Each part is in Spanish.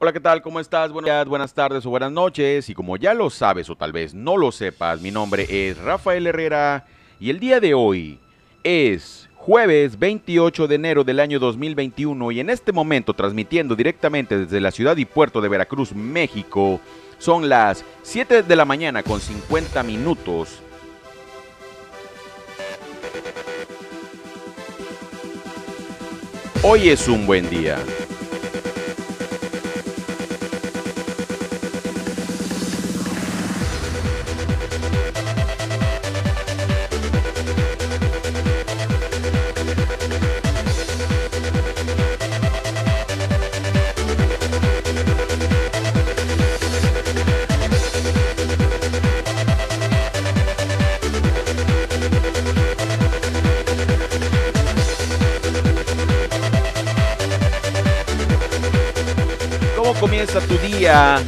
Hola, ¿qué tal? ¿Cómo estás? Buenos buenas tardes o buenas noches. Y como ya lo sabes o tal vez no lo sepas, mi nombre es Rafael Herrera y el día de hoy es jueves 28 de enero del año 2021 y en este momento transmitiendo directamente desde la ciudad y puerto de Veracruz, México, son las 7 de la mañana con 50 minutos. Hoy es un buen día. Comienza tu día?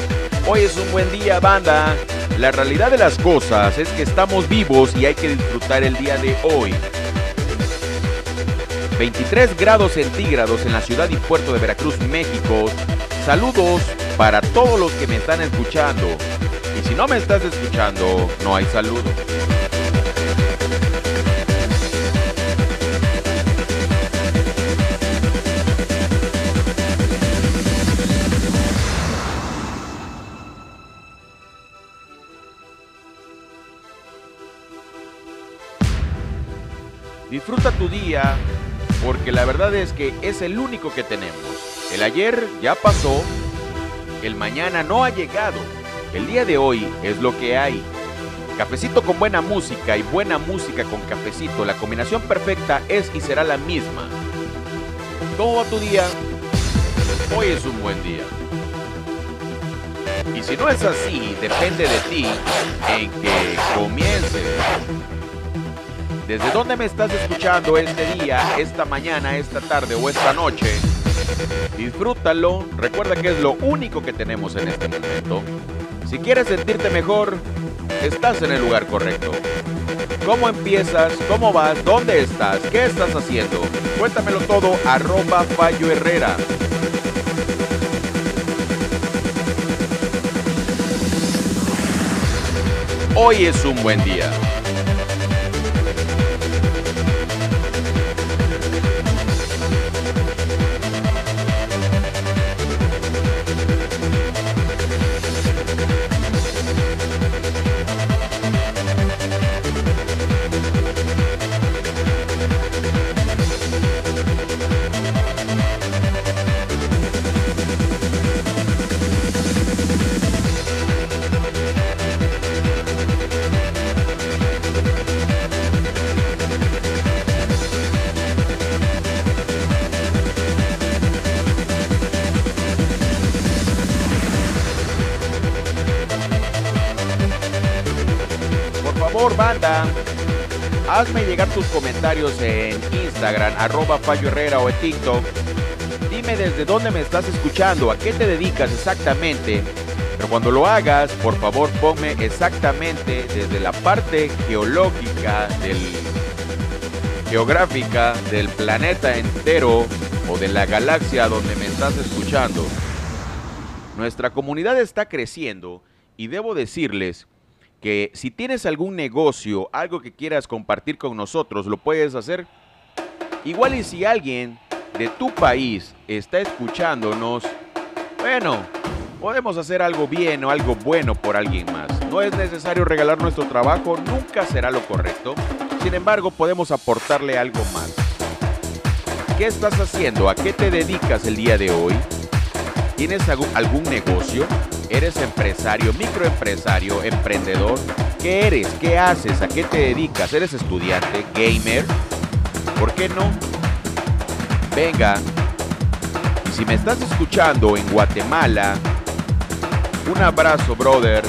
Hoy es un buen día, banda. La realidad de las cosas es que estamos vivos y hay que disfrutar el día de hoy. 23 grados centígrados en la ciudad y puerto de Veracruz, México. Saludos para todos los que me están escuchando. Y si no me estás escuchando, no hay saludo. Porque la verdad es que es el único que tenemos. El ayer ya pasó, el mañana no ha llegado, el día de hoy es lo que hay. Cafecito con buena música y buena música con cafecito, la combinación perfecta es y será la misma. ¿Cómo va tu día? Hoy es un buen día. Y si no es así, depende de ti en que comiences. ¿Desde dónde me estás escuchando este día, esta mañana, esta tarde o esta noche? Disfrútalo, recuerda que es lo único que tenemos en este momento. Si quieres sentirte mejor, estás en el lugar correcto. ¿Cómo empiezas? ¿Cómo vas? ¿Dónde estás? ¿Qué estás haciendo? Cuéntamelo todo, arroba Fallo Herrera. Hoy es un buen día. Hazme llegar tus comentarios en Instagram, arroba Fallo Herrera o en TikTok. Dime desde dónde me estás escuchando, a qué te dedicas exactamente. Pero cuando lo hagas, por favor ponme exactamente desde la parte geológica, del, geográfica del planeta entero o de la galaxia donde me estás escuchando. Nuestra comunidad está creciendo y debo decirles que si tienes algún negocio, algo que quieras compartir con nosotros, lo puedes hacer. Igual y si alguien de tu país está escuchándonos, bueno, podemos hacer algo bien o algo bueno por alguien más. No es necesario regalar nuestro trabajo, nunca será lo correcto. Sin embargo, podemos aportarle algo más. ¿Qué estás haciendo? ¿A qué te dedicas el día de hoy? ¿Tienes algún, negocio? ¿Eres empresario, microempresario, emprendedor? ¿Qué eres? ¿Qué haces? ¿A qué te dedicas? ¿Eres estudiante? ¿Gamer? ¿Por qué no? Venga. Si me estás escuchando en Guatemala, un abrazo, brother.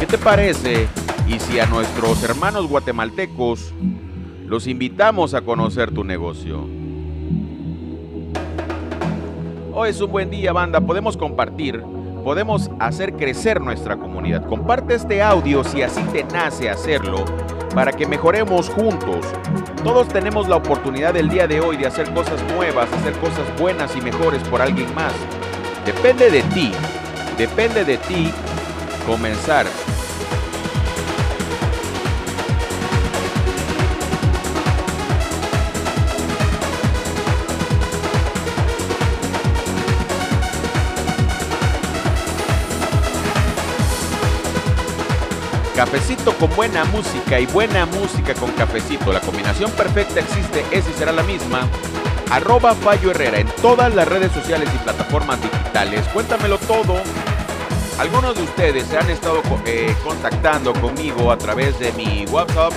¿Qué te parece? Y si a nuestros hermanos guatemaltecos los invitamos a conocer tu negocio. Hoy es un buen día, banda. Podemos compartir, podemos hacer crecer nuestra comunidad. Comparte este audio si así te nace hacerlo. para que mejoremos juntos. Todos tenemos la oportunidad del día de hoy de hacer cosas nuevas, hacer cosas buenas y mejores por alguien más. Depende de ti, depende de ti comenzar Cafecito con buena música y buena música con cafecito. La combinación perfecta existe, esa será la misma. Arroba Fallo Herrera en todas las redes sociales y plataformas digitales. Cuéntamelo todo. Algunos de ustedes se han estado eh, contactando conmigo a través de mi WhatsApp.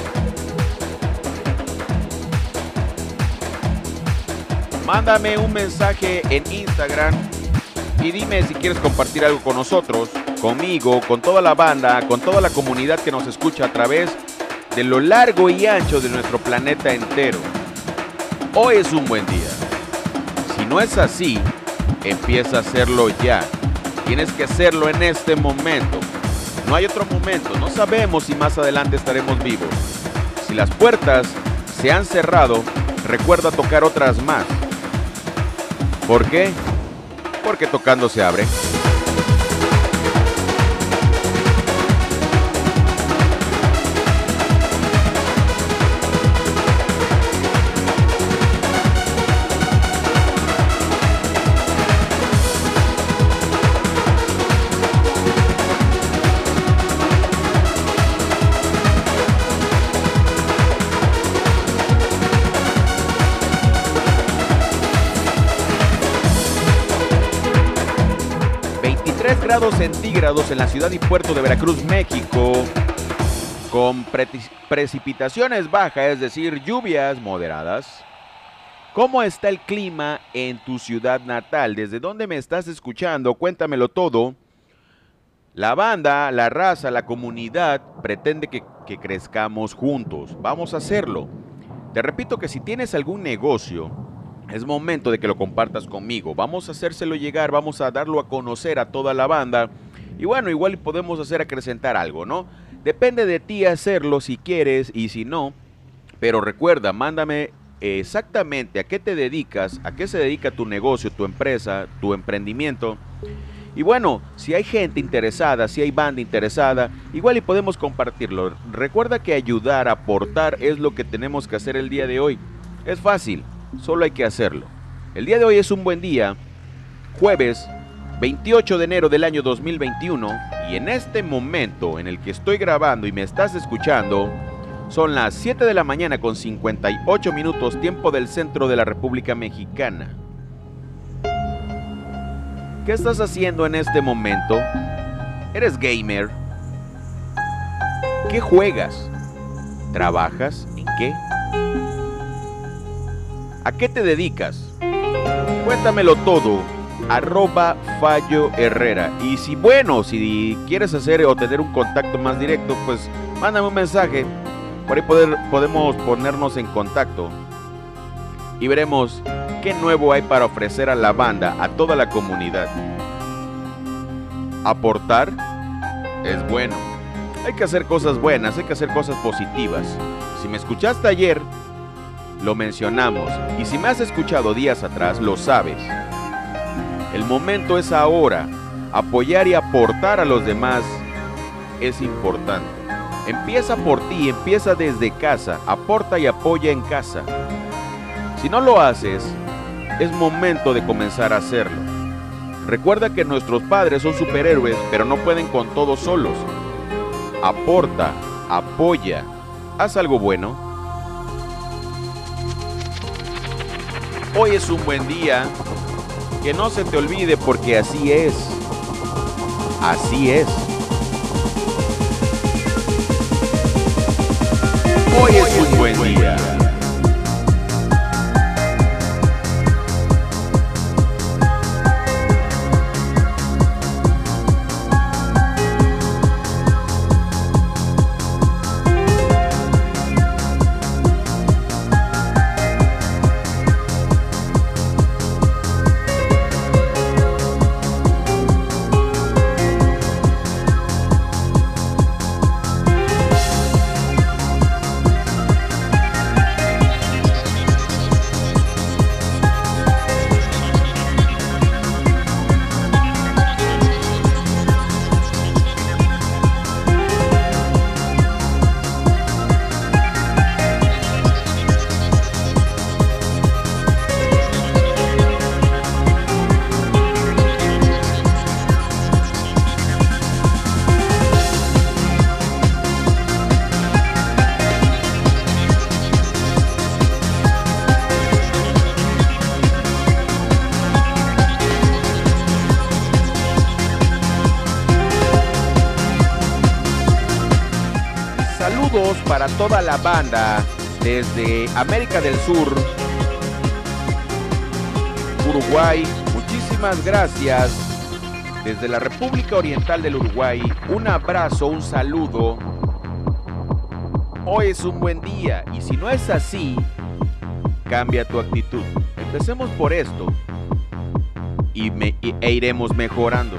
Mándame un mensaje en Instagram y dime si quieres compartir algo con nosotros conmigo, con toda la banda, con toda la comunidad que nos escucha a través de lo largo y ancho de nuestro planeta entero. Hoy es un buen día. Si no es así, empieza a hacerlo ya. Tienes que hacerlo en este momento. No hay otro momento. No sabemos si más adelante estaremos vivos. Si las puertas se han cerrado, recuerda tocar otras más. ¿Por qué? Porque tocando se abre. Grados centígrados en la ciudad y puerto de Veracruz, México, con precipitaciones bajas, es decir, lluvias moderadas. ¿Cómo está el clima en tu ciudad natal? ¿Desde dónde me estás escuchando? Cuéntamelo todo. La banda, la raza, la comunidad pretende que, que, crezcamos juntos. Vamos a hacerlo. Te repito que si tienes algún negocio, es momento de que lo compartas conmigo. Vamos a hacérselo llegar, vamos a darlo a conocer a toda la banda. Y bueno, igual podemos hacer acrecentar algo, ¿no? Depende de ti hacerlo si quieres y si no. Pero recuerda, mándame exactamente a qué te dedicas, a qué se dedica tu negocio, tu empresa, tu emprendimiento. Y bueno, si hay gente interesada, si hay banda interesada, igual y podemos compartirlo. Recuerda que ayudar, aportar es lo que tenemos que hacer el día de hoy. Es fácil, solo hay que hacerlo. El día de hoy es un buen día, jueves 28 de enero del año 2021, y en este momento en el que estoy grabando y me estás escuchando, son las 7 de la mañana con 58 minutos tiempo del centro de la República Mexicana. ¿Qué estás haciendo en este momento? ¿Eres gamer? ¿Qué juegas? ¿Trabajas? ¿En qué? ¿A qué te dedicas? Cuéntamelo todo. Arroba Fallo Herrera. Y si bueno, si quieres hacer o tener un contacto más directo, pues mándame un mensaje. Por ahí poder, podemos ponernos en contacto. Y veremos qué nuevo hay para ofrecer a la banda, a toda la comunidad. Aportar es bueno. Hay que hacer cosas buenas, hay que hacer cosas positivas. Si me escuchaste ayer, lo mencionamos y si me has escuchado días atrás, lo sabes. El momento es ahora. Apoyar y aportar a los demás es importante. Empieza por ti, empieza desde casa, aporta y apoya en casa. Si no lo haces, es momento de comenzar a hacerlo. Recuerda que nuestros padres son superhéroes, pero no pueden con todos solos. Aporta, apoya, haz algo bueno Hoy es un buen día. Que no se te olvide porque así es. Así es. Hoy es un buen día. Para toda la banda desde América del Sur, Uruguay. Muchísimas gracias. Desde la República Oriental del Uruguay, un abrazo, un saludo. Hoy es un buen día y si no es así, cambia tu actitud. Empecemos por esto y, me, e iremos mejorando.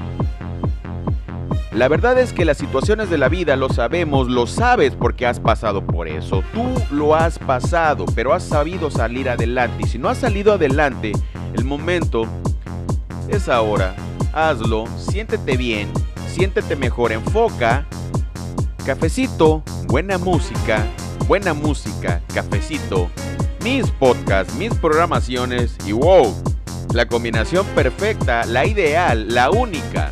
La verdad es que las situaciones de la vida lo sabemos, lo sabes porque has pasado por eso. Tú lo has pasado, pero has sabido salir adelante. Y si no has salido adelante, el momento es ahora. Hazlo, siéntete bien, siéntete mejor, enfoca. Cafecito, buena música, buena música, cafecito, mis podcasts, mis programaciones y wow, la combinación perfecta, la ideal, la única,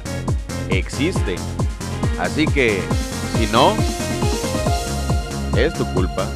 existe. Así que, si no, es tu culpa.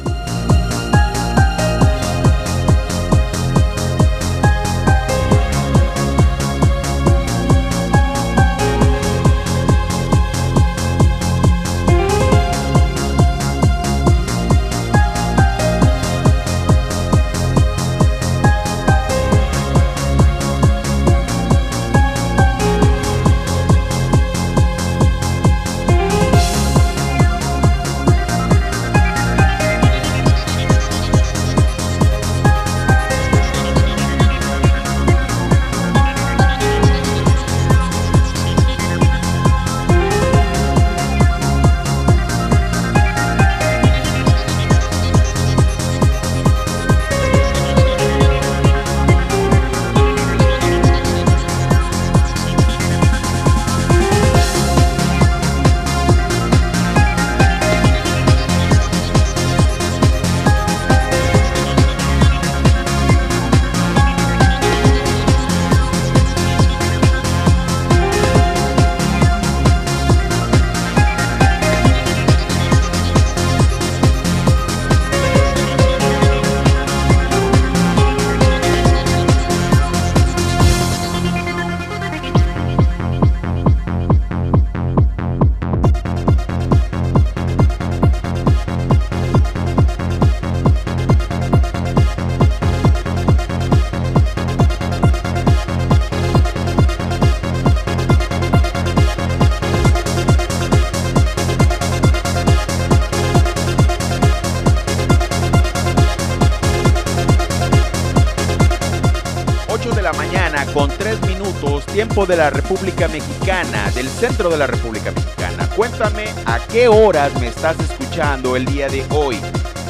De la República Mexicana, del centro de la República Mexicana. Cuéntame a qué horas me estás escuchando el día de hoy.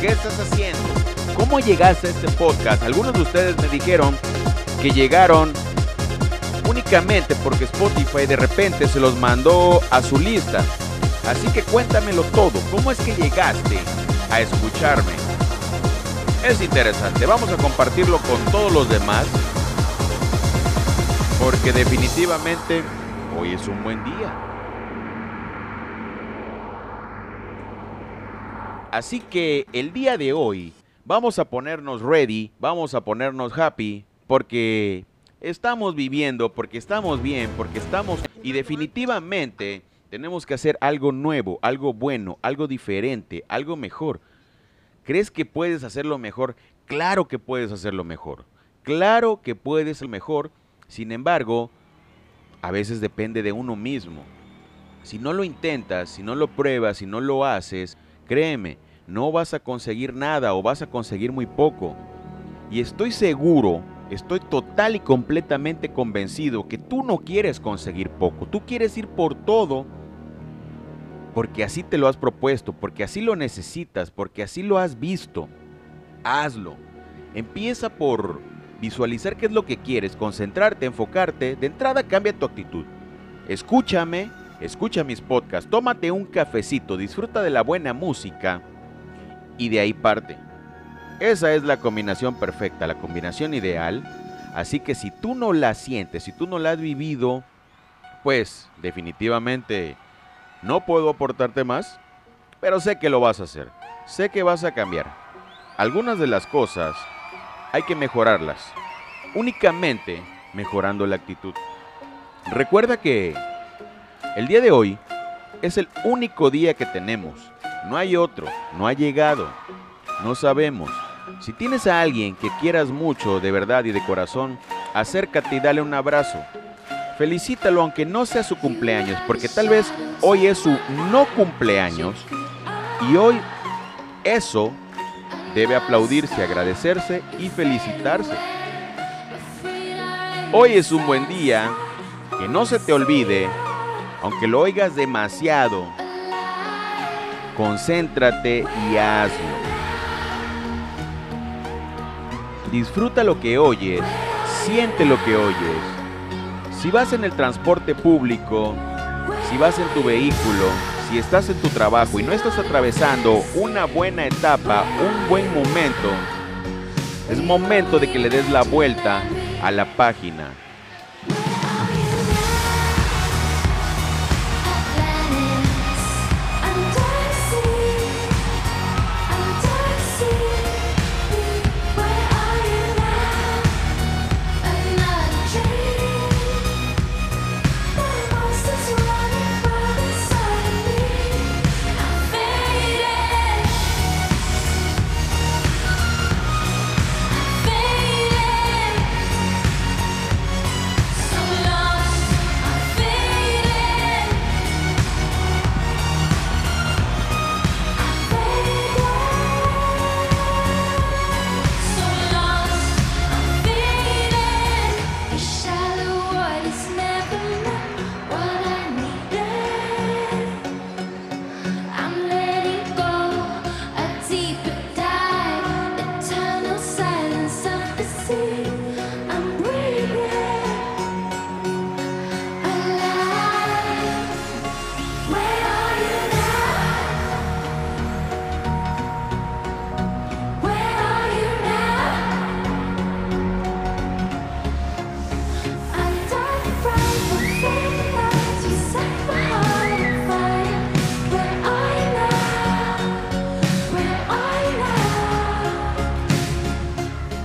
¿Qué estás haciendo? ¿Cómo llegaste a este podcast? Algunos de ustedes me dijeron que llegaron únicamente porque Spotify de repente se los mandó a su lista. Así que cuéntamelo todo. ¿Cómo es que llegaste a escucharme? Es interesante. Vamos a compartirlo con todos los demás porque definitivamente hoy es un buen día. Así que el día de hoy vamos a ponernos ready, vamos a ponernos happy, porque estamos viviendo, porque estamos bien, porque estamos... Y definitivamente tenemos que hacer algo nuevo, algo bueno, algo diferente, algo mejor. ¿Crees que puedes hacerlo mejor? Claro que puedes hacerlo mejor. Claro que puedes el mejor sin embargo, a veces depende de uno mismo. Si no lo intentas, si no lo pruebas, si no lo haces, créeme, no vas a conseguir nada o vas a conseguir muy poco. Y estoy seguro, estoy total y completamente convencido que tú no quieres conseguir poco, tú quieres ir por todo porque así te lo has propuesto, porque así lo necesitas, porque así lo has visto. Hazlo. Empieza por visualizar qué es lo que quieres, concentrarte, enfocarte, de entrada cambia tu actitud. Escúchame, escucha mis podcasts, tómate un cafecito, disfruta de la buena música y de ahí parte. Esa es la combinación perfecta, la combinación ideal. Así que si tú no la sientes, si tú no la has vivido, pues definitivamente no puedo aportarte más, pero sé que lo vas a hacer. Sé que vas a cambiar. Algunas de las cosas hay que mejorarlas. Únicamente mejorando la actitud. Recuerda que el día de hoy es el único día que tenemos. no hay otro, no ha llegado, no sabemos. Si tienes a alguien que quieras mucho de verdad y de corazón, acércate y dale un abrazo. Felicítalo aunque no sea su cumpleaños, porque tal vez hoy es su no cumpleaños y hoy eso debe aplaudirse, agradecerse y felicitarse. Hoy es un buen día, que no se te olvide, aunque lo oigas demasiado, concéntrate y hazlo. Disfruta lo que oyes, siente lo que oyes. Si vas en el transporte público, si vas en tu vehículo, si estás en tu trabajo y no estás atravesando una buena etapa, un buen momento, es momento de que le des la vuelta a la página.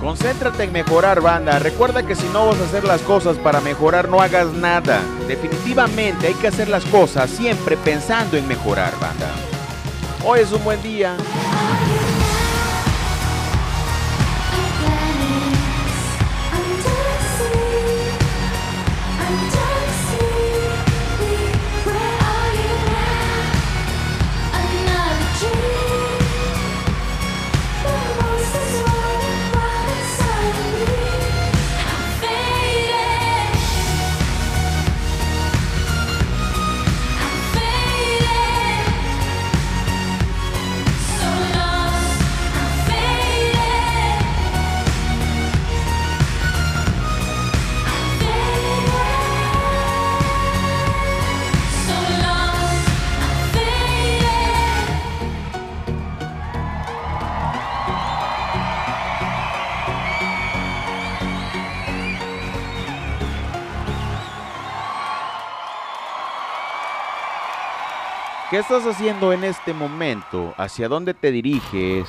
Concéntrate en mejorar, banda. Recuerda que si no vas a hacer las cosas para mejorar, no hagas nada. Definitivamente hay que hacer las cosas siempre pensando en mejorar, banda. Hoy es un buen día. ¿Qué estás haciendo en este momento? ¿Hacia dónde te diriges?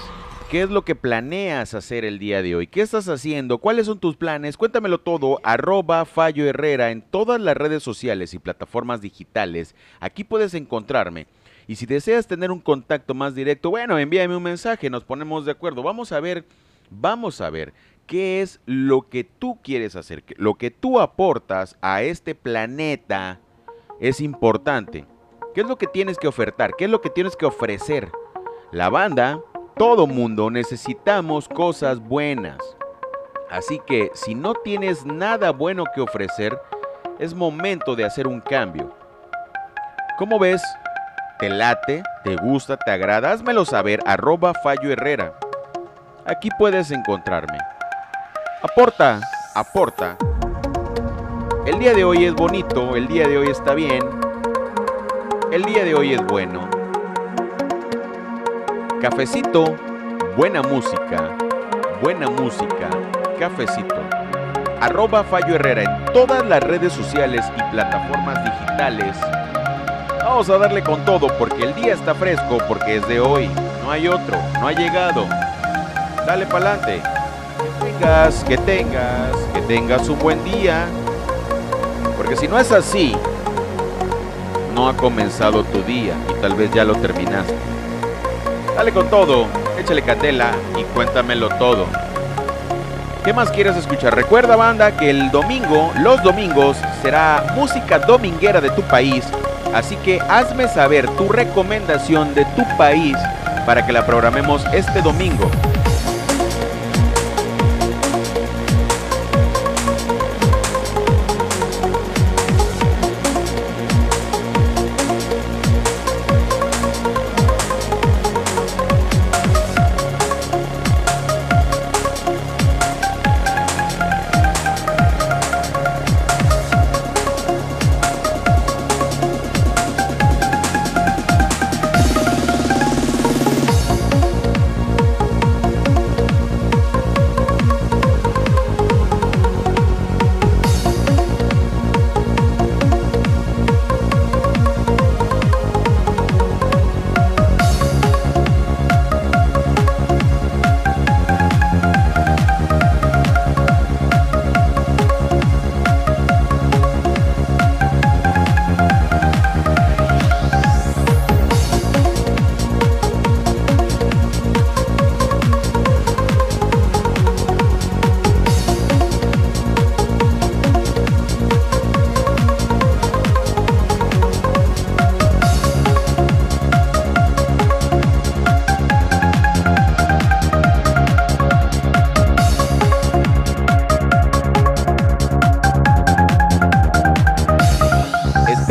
¿Qué es lo que planeas hacer el día de hoy? ¿Qué estás haciendo? ¿Cuáles son tus planes? Cuéntamelo todo. Arroba Fallo Herrera en todas las redes sociales y plataformas digitales. Aquí puedes encontrarme. Y si deseas tener un contacto más directo, bueno, envíame un mensaje, nos ponemos de acuerdo. Vamos a ver, vamos a ver qué es lo que tú quieres hacer, lo que tú aportas a este planeta es importante. ¿Qué es lo que tienes que ofertar? ¿Qué es lo que tienes que ofrecer? La banda, todo mundo necesitamos cosas buenas. Así que si no tienes nada bueno que ofrecer, es momento de hacer un cambio. ¿Cómo ves? ¿Te late? ¿Te gusta? ¿Te agrada? Házmelo saber, arroba Fallo Herrera. Aquí puedes encontrarme. Aporta, aporta. El día de hoy es bonito, el día de hoy está bien, el día de hoy es bueno. Cafecito, buena música, buena música, cafecito. Arroba Fallo Herrera en todas las redes sociales y plataformas digitales. Vamos a darle con todo porque el día está fresco, porque es de hoy. No hay otro, no ha llegado. Dale pa'lante. Que tengas, que tengas, que tengas un buen día. Porque si no es así, no ha comenzado tu día y tal vez ya lo terminaste. Dale con todo, échale candela y cuéntamelo todo. ¿Qué más quieres escuchar? Recuerda banda que el domingo, los domingos, será música dominguera de tu país. Así que hazme saber tu recomendación de tu país para que la programemos este domingo.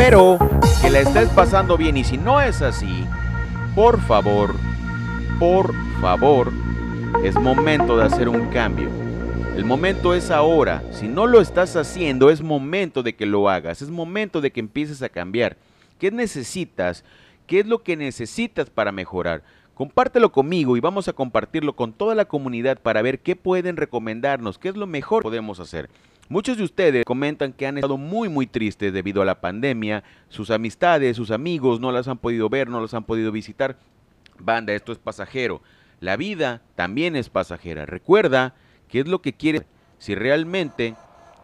Espero que la estés pasando bien y si no es así, por favor, por favor, es momento de hacer un cambio. El momento es ahora. Si no lo estás haciendo, es momento de que lo hagas. Es momento de que empieces a cambiar. ¿Qué necesitas? ¿Qué es lo que necesitas para mejorar? Compártelo conmigo y vamos a compartirlo con toda la comunidad para ver qué pueden recomendarnos, qué es lo mejor que podemos hacer. Muchos de ustedes comentan que han estado muy muy tristes debido a la pandemia, sus amistades, sus amigos no las han podido ver, no las han podido visitar. Banda, esto es pasajero. La vida también es pasajera. Recuerda qué es lo que quieres. Si realmente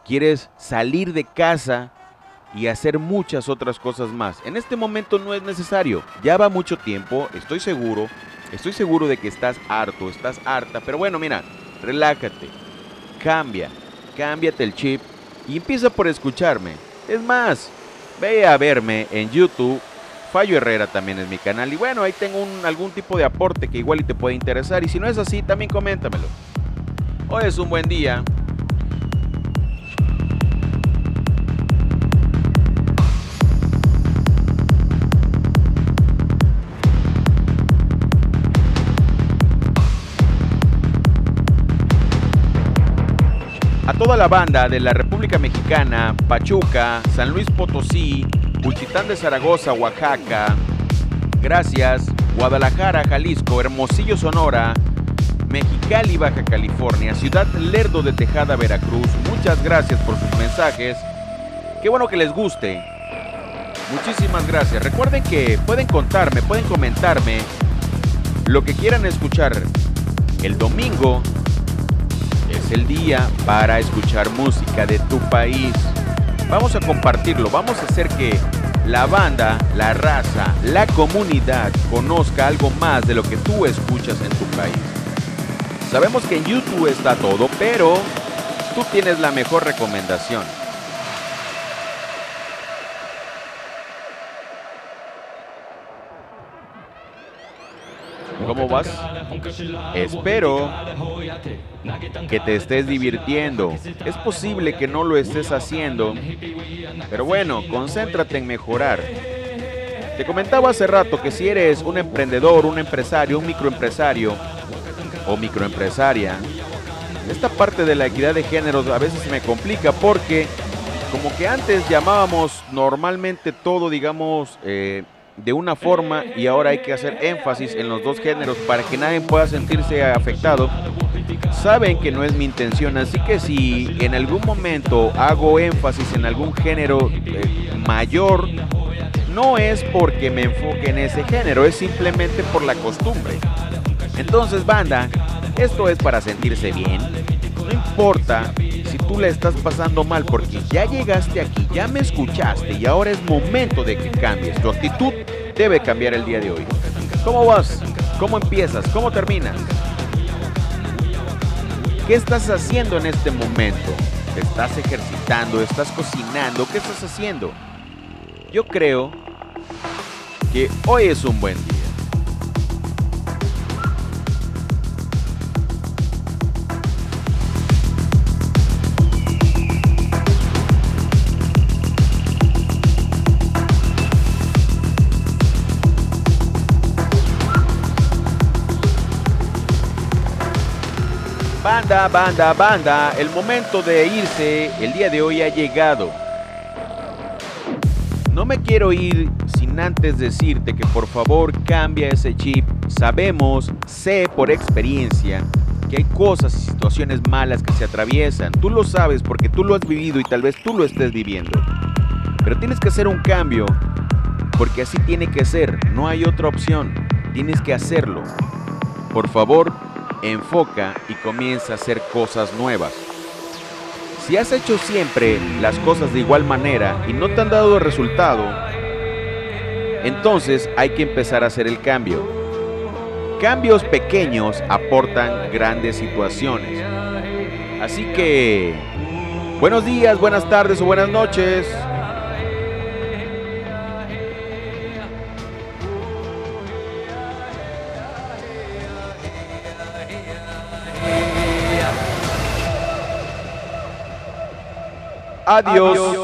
quieres salir de casa y hacer muchas otras cosas más. En este momento no es necesario. Ya va mucho tiempo, estoy seguro. Estoy seguro de que estás harto, estás harta. Pero bueno, mira, relájate. Cambia cámbiate el chip y empieza por escucharme. Es más, ve a verme en YouTube. Fallo Herrera también es mi canal. Y bueno, ahí tengo algún tipo de aporte que igual y te puede interesar. Y si no es así, también coméntamelo. Hoy es un buen día. Toda la banda de la República Mexicana, Pachuca, San Luis Potosí, Cuchitán de Zaragoza, Oaxaca, gracias, Guadalajara, Jalisco, Hermosillo, Sonora, Mexicali, Baja California, Ciudad Lerdo de Tejada, Veracruz, muchas gracias por sus mensajes, qué bueno que les guste, muchísimas gracias, recuerden que pueden contarme, pueden comentarme lo que quieran escuchar el domingo el día para escuchar música de tu país. Vamos a compartirlo, vamos a hacer que la banda, la raza, la comunidad conozca algo más de lo que tú escuchas en tu país. Sabemos que en YouTube está todo, pero tú tienes la mejor recomendación. ¿Cómo vas? Espero que te estés divirtiendo. Es posible que no lo estés haciendo, pero bueno, concéntrate en mejorar. Te comentaba hace rato que si eres un emprendedor, un empresario, un microempresario o microempresaria, esta parte de la equidad de géneros a veces me complica porque como que antes llamábamos normalmente todo, digamos, eh, de una forma y ahora hay que hacer énfasis en los dos géneros para que nadie pueda sentirse afectado. Saben que no es mi intención, así que si en algún momento hago énfasis en algún género eh, mayor, no es porque me enfoque en ese género, es simplemente por la costumbre. Entonces, banda, esto es para sentirse bien. Importa si tú la estás pasando mal porque ya llegaste aquí, ya me escuchaste y ahora es momento de que cambies. Tu actitud debe cambiar el día de hoy. ¿Cómo vas? ¿Cómo empiezas? ¿Cómo terminas? ¿Qué estás haciendo en este momento? ¿Te estás ejercitando? ¿Estás cocinando? ¿Qué estás haciendo? Yo creo que hoy es un buen día. Banda, banda, banda, el momento de irse el día de hoy ha llegado. No me quiero ir sin antes decirte que por favor cambia ese chip. Sabemos, sé por experiencia que hay cosas y situaciones malas que se atraviesan. Tú lo sabes porque tú lo has vivido y tal vez tú lo estés viviendo. Pero tienes que hacer un cambio porque así tiene que ser. No hay otra opción. Tienes que hacerlo. Por favor, enfoca y comienza a hacer cosas nuevas. Si has hecho siempre las cosas de igual manera y no te han dado resultado, entonces hay que empezar a hacer el cambio. Cambios pequeños aportan grandes situaciones. Así que, buenos días, buenas tardes o buenas noches. Adiós.